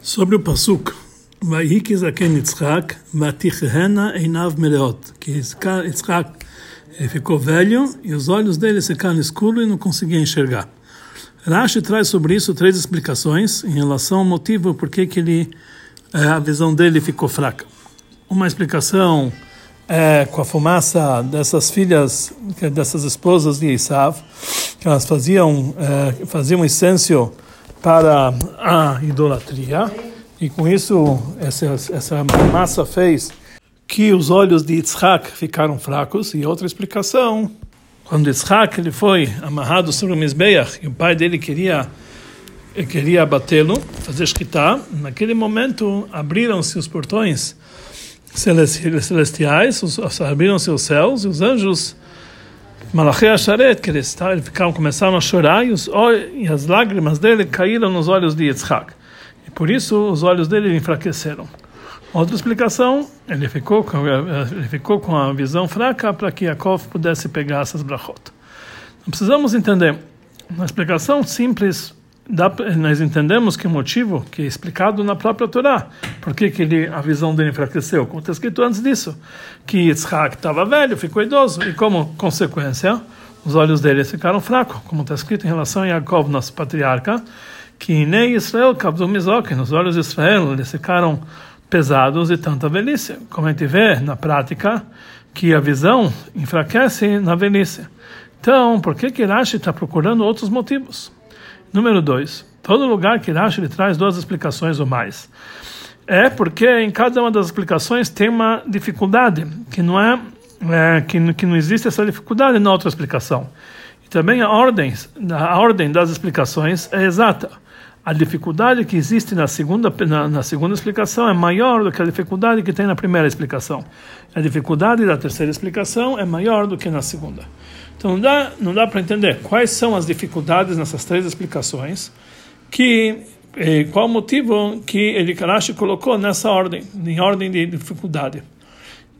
Sobre o Pasuk, que Yitzhak ficou velho e os olhos dele ficaram escuros e não conseguia enxergar. Rashi traz sobre isso três explicações em relação ao motivo por que ele a visão dele ficou fraca. Uma explicação é com a fumaça dessas filhas, dessas esposas de Isav, que elas faziam é, faziam incenso para a idolatria. E com isso essa, essa massa fez que os olhos de Yitzhak ficaram fracos. E outra explicação. Quando Yitzhak ele foi amarrado sobre o Mizbeach e o pai dele queria queria abatê-lo, fazer escritar, naquele momento abriram-se os portões celestiais, abriram-se os céus e os anjos Malachei Asharet, que eles ficaram, começaram a chorar e, os, e as lágrimas dele caíram nos olhos de Yitzhak. E por isso os olhos dele enfraqueceram. Outra explicação, ele ficou com, ele ficou com a visão fraca para que Yaakov pudesse pegar essas brachot. Precisamos entender. Uma explicação simples, dá, nós entendemos que o motivo que é explicado na própria Torá, por que, que ele, a visão dele enfraqueceu, como está escrito antes disso, que Yitzhak estava velho, ficou idoso, e como consequência, os olhos dele ficaram fracos, como está escrito em relação a Yaakov, nosso patriarca, que nem Israel, Kabdumizok, nos olhos de Israel, eles ficaram pesados e tanta velhice. Como a gente vê na prática, que a visão enfraquece na velhice. Então, por que que Rashi está procurando outros motivos? Número dois, todo lugar que Rashi ele traz duas explicações ou mais. É porque em cada uma das explicações tem uma dificuldade, que não é, é que, que não existe essa dificuldade na outra explicação. E também a ordem, a ordem das explicações é exata a dificuldade que existe na segunda, na, na, segunda explicação é maior do que a dificuldade que tem na primeira explicação. A dificuldade da terceira explicação é maior do que na segunda. Então não dá, não dá para entender quais são as dificuldades nessas três explicações, que eh, qual o motivo que ele Karashi colocou nessa ordem, em ordem de dificuldade.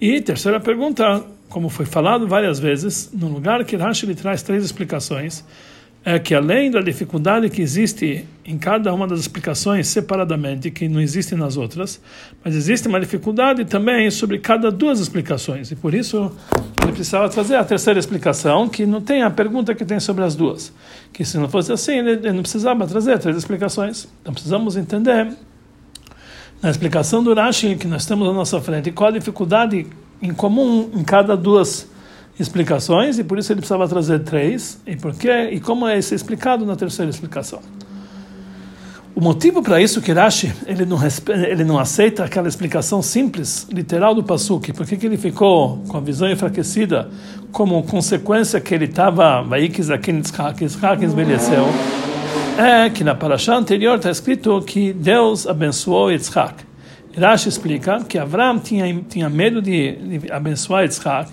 E terceira pergunta, como foi falado várias vezes, no lugar que Rashi ele traz três explicações, é que além da dificuldade que existe em cada uma das explicações separadamente, que não existe nas outras, mas existe uma dificuldade também sobre cada duas explicações. E por isso ele precisava trazer a terceira explicação, que não tem a pergunta que tem sobre as duas. Que se não fosse assim, ele não precisava trazer três explicações. Então precisamos entender na explicação do Rashi que nós temos à nossa frente qual a dificuldade em comum em cada duas explicações e por isso ele precisava trazer três e por quê e como é isso explicado na terceira explicação. O motivo para isso que Rashi ele não ele não aceita aquela explicação simples, literal do pasuk, porque que ele ficou com a visão enfraquecida como consequência que ele estava envelheceu, é que na paraxá anterior está escrito que Deus abençoou Yitzhak. Rashi explica que Abraão tinha tinha medo de, de abençoar Yitzhak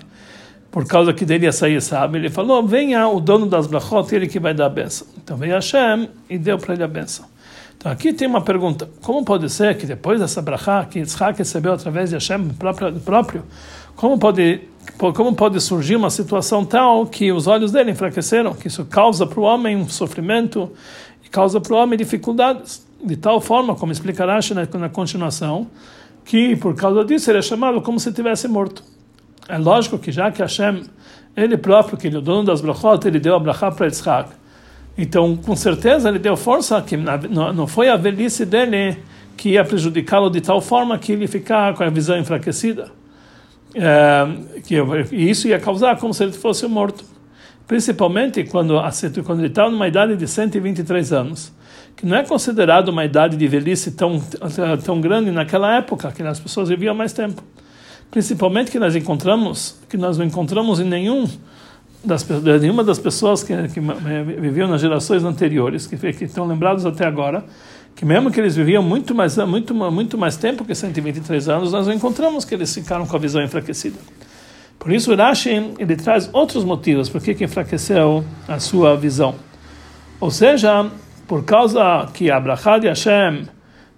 por causa que dele ia sair sabe, ele falou, venha o dono das brachot, ele que vai dar a benção. Então veio Hashem e deu para ele a benção. Então aqui tem uma pergunta, como pode ser que depois dessa brachá que Yitzhak recebeu através de Hashem próprio, como pode como pode surgir uma situação tal que os olhos dele enfraqueceram, que isso causa para o homem um sofrimento e causa para o homem dificuldades, de tal forma, como explicará na, na continuação, que por causa disso ele é chamado como se tivesse morto. É lógico que já que Hashem, ele próprio, que ele é o dono das brachot, ele deu a brachá para Yitzhak. Então, com certeza, ele deu força, que não foi a velhice dele que ia prejudicá-lo de tal forma que ele ficar com a visão enfraquecida. É, que, e isso ia causar como se ele fosse morto. Principalmente quando, quando ele estava numa idade de 123 anos, que não é considerado uma idade de velhice tão, tão grande naquela época, que as pessoas viviam mais tempo principalmente que nós encontramos, que nós não encontramos em nenhum das, nenhuma das pessoas que, que viviam nas gerações anteriores, que, que estão lembrados até agora, que mesmo que eles viviam muito mais, muito, muito mais tempo que 123 anos, nós encontramos que eles ficaram com a visão enfraquecida. Por isso, Rashi ele traz outros motivos por que enfraqueceu a sua visão. Ou seja, por causa que a de Hashem,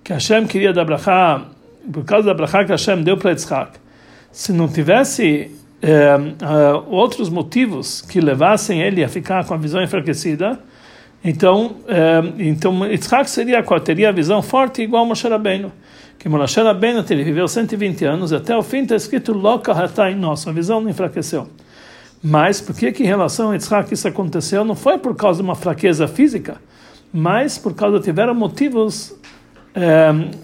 que Hashem queria da brachá, por causa da brachá que Hashem deu para Yitzhak, se não tivesse é, uh, outros motivos que levassem ele a ficar com a visão enfraquecida, Então, então Yitzhak seria teria a visão forte igual Moshe Rabbeinu. Que Moshe Rabbeinu ele viveu 120 anos, até o fim está escrito Loka Hatai nossa, a visão não enfraqueceu. Mas por que que em relação a Yitzhak isso aconteceu? Não foi por causa de uma fraqueza física, mas por causa tiveram motivos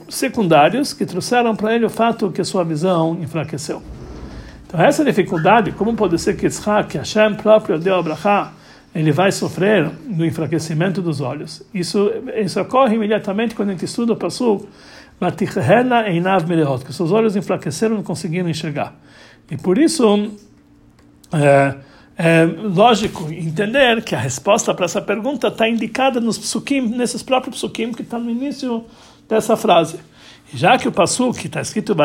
secundários que trouxeram para ele o fato que sua visão enfraqueceu. Então essa dificuldade, como pode ser que Yitzhak, que Hashem próprio deu a Brachá, ele vai sofrer do enfraquecimento dos olhos. Isso, isso ocorre imediatamente quando a gente estuda o Pasuk, que seus olhos enfraqueceram não conseguiram enxergar. E por isso, é, é lógico entender que a resposta para essa pergunta está indicada nos psukim, nesses próprios psukim que estão tá no início dessa frase. Já que o Pasuk, que está escrito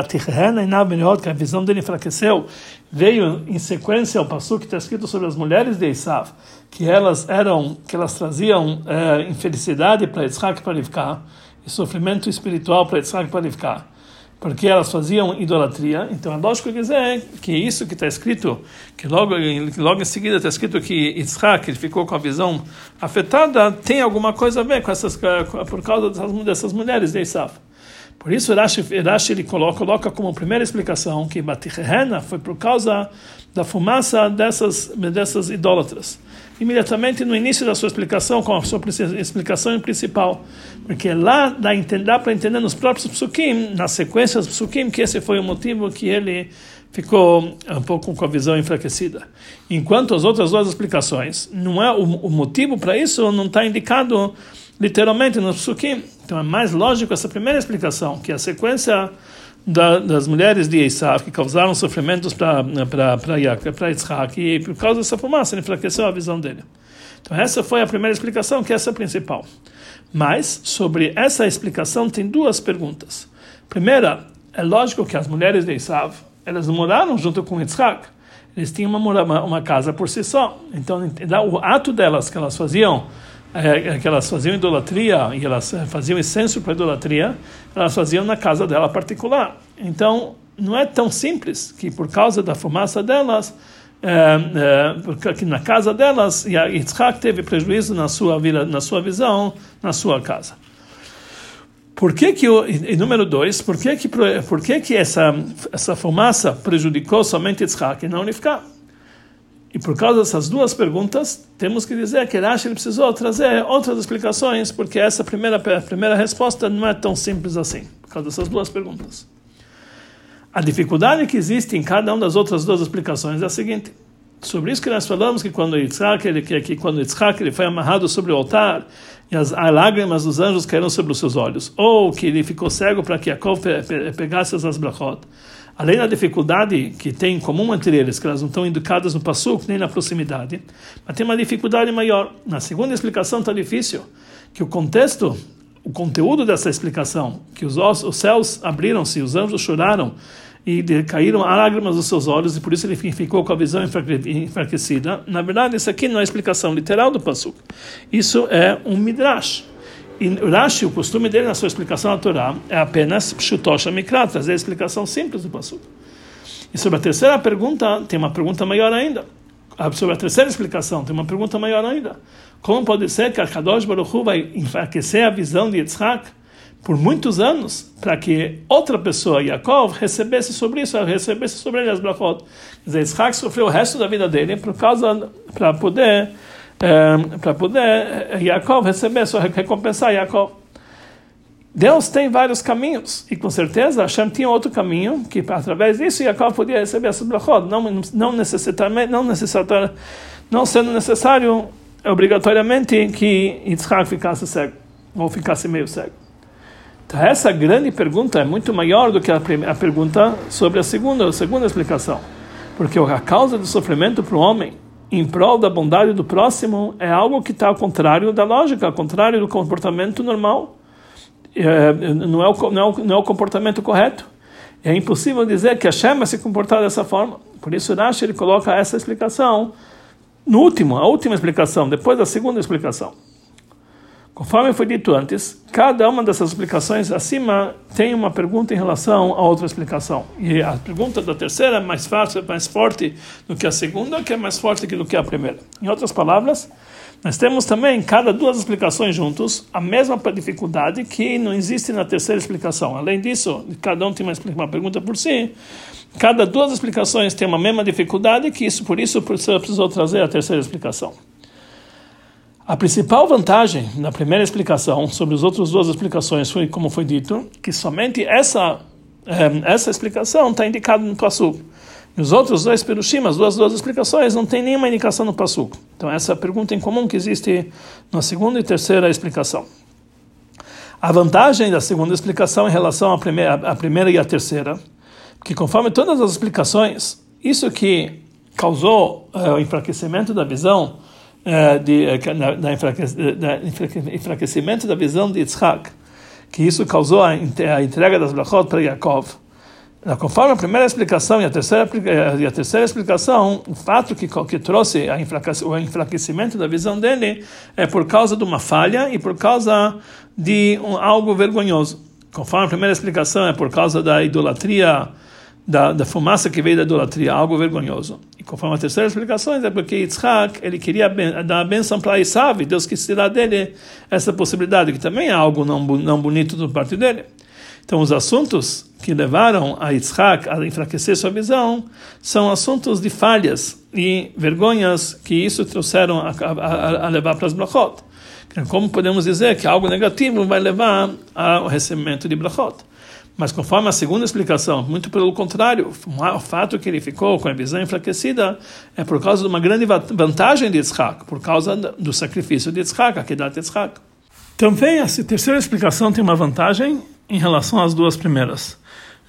que a visão dele enfraqueceu, veio em sequência ao Pasuk que está escrito sobre as mulheres de Esav, que elas eram, que elas traziam é, infelicidade para Yitzhak para Rivka, e sofrimento espiritual para Yitzhak para Rivka, porque elas faziam idolatria. Então é lógico dizer que isso que está escrito, que logo, logo em seguida está escrito que Yitzhak ficou com a visão afetada, tem alguma coisa a ver com essas, por causa dessas, dessas mulheres de Esav. Por isso, Rashi, Rashi ele coloca, coloca como primeira explicação que Batichena foi por causa da fumaça dessas, dessas idólatras. Imediatamente no início da sua explicação, com a sua explicação principal. Porque lá dá, dá para entender nos próprios psukim, nas sequências psukim, que esse foi o motivo que ele ficou um pouco com a visão enfraquecida. Enquanto as outras duas explicações, não é o, o motivo para isso não está indicado literalmente no psukim. Então é mais lógico essa primeira explicação, que a sequência da, das mulheres de Esav que causaram sofrimentos para para Yitzhak e por causa dessa fumaça ele enfraqueceu a visão dele. Então essa foi a primeira explicação, que é essa principal. Mas sobre essa explicação tem duas perguntas. Primeira, é lógico que as mulheres de Esav, elas moraram junto com Yitzhak. Eles tinham uma, uma casa por si só. Então, o ato delas que elas faziam é, é, que elas faziam idolatria e elas faziam incenso para idolatria, elas faziam na casa dela particular. Então, não é tão simples que por causa da fumaça delas, é, é, na casa delas, e Yitzhak teve prejuízo na sua vida, na sua visão, na sua casa. Por que que o, e número dois, por que que por que que essa essa fumaça prejudicou somente Yitzhak e não Rivka? E por causa dessas duas perguntas, temos que dizer que Rashi precisou trazer outras explicações, porque essa primeira, primeira resposta não é tão simples assim, por causa dessas duas perguntas. A dificuldade que existe em cada uma das outras duas explicações é a seguinte. Sobre isso que nós falamos que quando Yitzhak, ele, que, que quando Yitzhak ele foi amarrado sobre o altar e as, as lágrimas dos anjos caíram sobre os seus olhos, ou que ele ficou cego para que Jacob pegasse as brachot, além da dificuldade que tem em comum entre eles, que elas não estão indicadas no Passuk nem na proximidade, mas tem uma dificuldade maior. Na segunda explicação está difícil, que o contexto, o conteúdo dessa explicação, que os, os céus abriram-se, os anjos choraram e caíram lágrimas dos seus olhos e por isso ele ficou com a visão enfraquecida. Na verdade, isso aqui não é explicação literal do Passuk. Isso é um midrash. E Rashi, o costume dele na sua explicação da Torá é apenas Pshutosha Mikra, trazer a explicação simples do Passuk. E sobre a terceira pergunta, tem uma pergunta maior ainda. Ah, sobre a terceira explicação, tem uma pergunta maior ainda. Como pode ser que a Kadosh Baruch Hu vai enfraquecer a visão de Yitzhak por muitos anos para que outra pessoa, Yaakov, recebesse sobre isso, recebesse sobre ele as brachot? Quer dizer, Yitzhak sofreu o resto da vida dele por causa, para poder para poder eh, Yaakov receber, só recompensar Yaakov. Deus tem vários caminhos, e com certeza Hashem tinha outro caminho, que através disso Yaakov podia receber essa brachot, não, não necessariamente, não, não sendo necessário obrigatoriamente que Yitzhak ficasse cego, ou ficasse meio cego. Então essa grande pergunta é muito maior do que a, a pergunta sobre a segunda, a segunda explicação, porque a causa do sofrimento para o homem em prol da bondade do próximo é algo que está ao contrário da lógica, ao contrário do comportamento normal. É, não, é o, não, é o, não é o comportamento correto. É impossível dizer que Hashem vai se comportar dessa forma. Por isso, Rashi ele coloca essa explicação no último, a última explicação, depois da segunda explicação. Conforme foi dito antes, cada uma dessas explicações acima tem uma pergunta em relação a outra explicação. E a pergunta da terceira é mais fácil, mais forte do que a segunda, que é mais forte do que a primeira. Em outras palavras, Nós temos também, cada duas explicações juntos, a mesma dificuldade que não existe na terceira explicação. Além disso, cada um tem uma, uma pergunta por si, cada duas explicações tem uma mesma dificuldade, que isso por isso precisou trazer a terceira explicação. A principal vantagem na primeira explicação sobre as outras duas explicações foi, como foi dito, que somente essa, eh, essa explicação está indicada no Passuco. Os outros dois perushim, as duas, duas explicações, não tem nenhuma indicação no Passuco. Então, essa é a pergunta em comum que existe na segunda e terceira explicação. A vantagem da segunda explicação em relação à primeira, à primeira e à terceira, que conforme todas as explicações, isso que causou uh, o enfraquecimento da visão, uh, de, uh, na, na enfraquecimento da visão de Yitzhak, que isso causou a, a entrega das brachot para Yaakov, Conforme a primeira explicação e a terceira, e a terceira explicação, o fato que, que trouxe o enfraquecimento da visão dele é por causa de uma falha e por causa de um, algo vergonhoso. Conforme a primeira explicação, é por causa da idolatria, da, da fumaça que veio da idolatria, algo vergonhoso. E conforme a terceira explicação, é porque Yitzhak ele queria dar a benção para Isav, e Deus quis tirar dele essa possibilidade, que também é algo não, não bonito do parte dele. Então, os assuntos que levaram a Yitzhak a enfraquecer sua visão são assuntos de falhas e vergonhas que isso trouxeram a, a, a levar para as brachot. Como podemos dizer que algo negativo vai levar ao recebimento de brachot? Mas conforme a segunda explicação, muito pelo contrário, o fato que ele ficou com a visão enfraquecida é por causa de uma grande vantagem de Yitzhak, por causa do sacrifício de Yitzhak, a Kedat Yitzhak. Também a terceira explicação tem uma vantagem em relação às duas primeiras.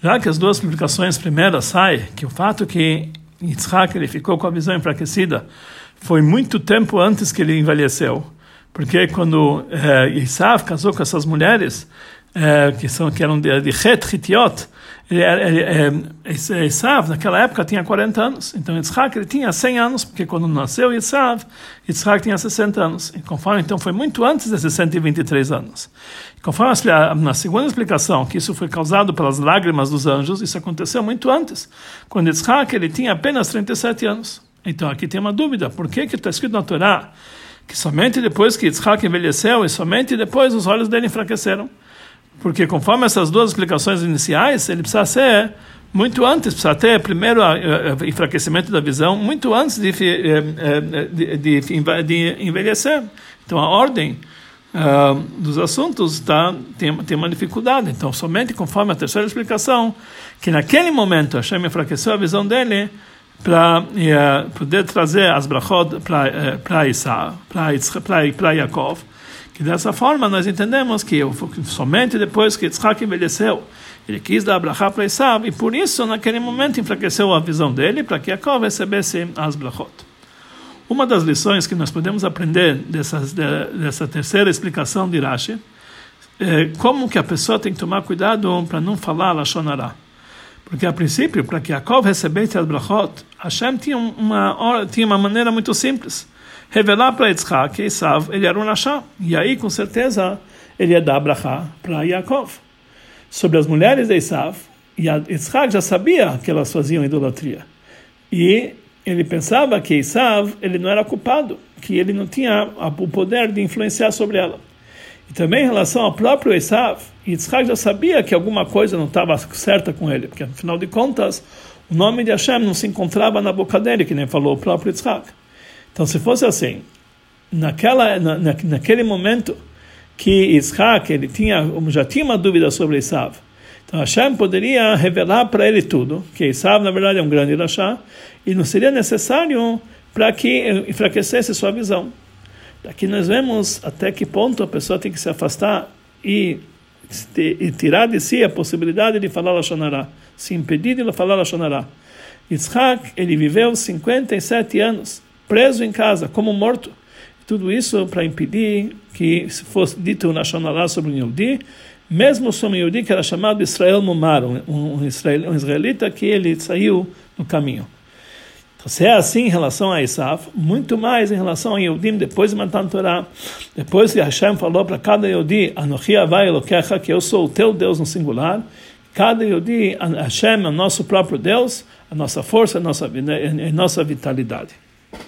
Já que as duas publicações primeiras saem que o fato que Yitzhak ele ficou com a visão enfraquecida foi muito tempo antes que ele envelheceu. Porque quando eh, Isav casou com essas mulheres, é, que são que eram de, de Het Hitiot, ele, ele, é, Esav naquela época tinha 40 anos, então Yitzhak ele tinha 100 anos, porque quando nasceu Esav, Yitzhak tinha 60 anos, e conforme então foi muito antes desses 123 anos. E conforme a, na segunda explicação, que isso foi causado pelas lágrimas dos anjos, isso aconteceu muito antes, quando Yitzhak ele tinha apenas 37 anos. Então aqui tem uma dúvida, por que está escrito na Torá que somente depois que Yitzhak envelheceu e somente depois os olhos dele enfraqueceram? Porque conforme essas duas explicações iniciais, ele precisa ser muito antes, precisa ter primeiro enfraquecimento da visão, muito antes de, de, de, de envelhecer. Então a ordem uh, dos assuntos tá, tem, tem uma dificuldade. Então somente conforme a terceira explicação, que naquele momento Hashem enfraqueceu a visão dele, para uh, poder trazer as brachot para uh, Isa, para Yaakov, que dessa forma nós entendemos que somente depois que Yitzhak envelheceu, ele quis dar brachá para Esav, e por isso, naquele momento, enfraqueceu a visão dele para que Yaakov recebesse as brachot. Uma das lições que nós podemos aprender dessas, dessa terceira explicação de Rashi é como que a pessoa tem que tomar cuidado para não falar Lashonará. Porque, a princípio, para que Yaakov recebesse as brachot, Hashem tinha uma, tinha uma maneira muito simples revelar para Yitzhak que Esav ele era um Rashá. E aí, com certeza, ele ia dar brachá para Yaakov. Sobre as mulheres de Esav, Yitzhak já sabia que elas faziam idolatria. E ele pensava que Esav ele não era culpado, que ele não tinha o poder de influenciar sobre ela. E também em relação ao próprio Esav, Yitzhak já sabia que alguma coisa não estava certa com ele, porque afinal de contas, o nome de Hashem não se encontrava na boca dele, que nem falou o próprio Yitzhak. Então, se fosse assim, naquela, na, naquele momento que Isaac ele tinha, já tinha uma dúvida sobre Isav, então Hashem poderia revelar para ele tudo, que Isav na verdade é um grande Rashá, e não seria necessário para que enfraquecesse sua visão. Daqui nós vemos até que ponto a pessoa tem que se afastar e, e tirar de si a possibilidade de falar Lashonará, se impedir de falar Lashonará. Yitzhak, ele viveu 57 anos preso em casa, como morto. Tudo isso para impedir que se fosse dito um Nashonalá sobre um Yehudi, mesmo sobre um Yehudi que era chamado Israel Mumar, um, um, um israelita que ele saiu no caminho. Então, se é assim em relação a Isaf, muito mais em relação a Yehudim, depois de Matan Torah, depois que Hashem falou para cada Yehudi, Anochi Avai Elokecha, que eu sou o teu Deus no singular, cada Yehudi, Hashem é o nosso próprio Deus, a nossa força, a nossa, a nossa vitalidade.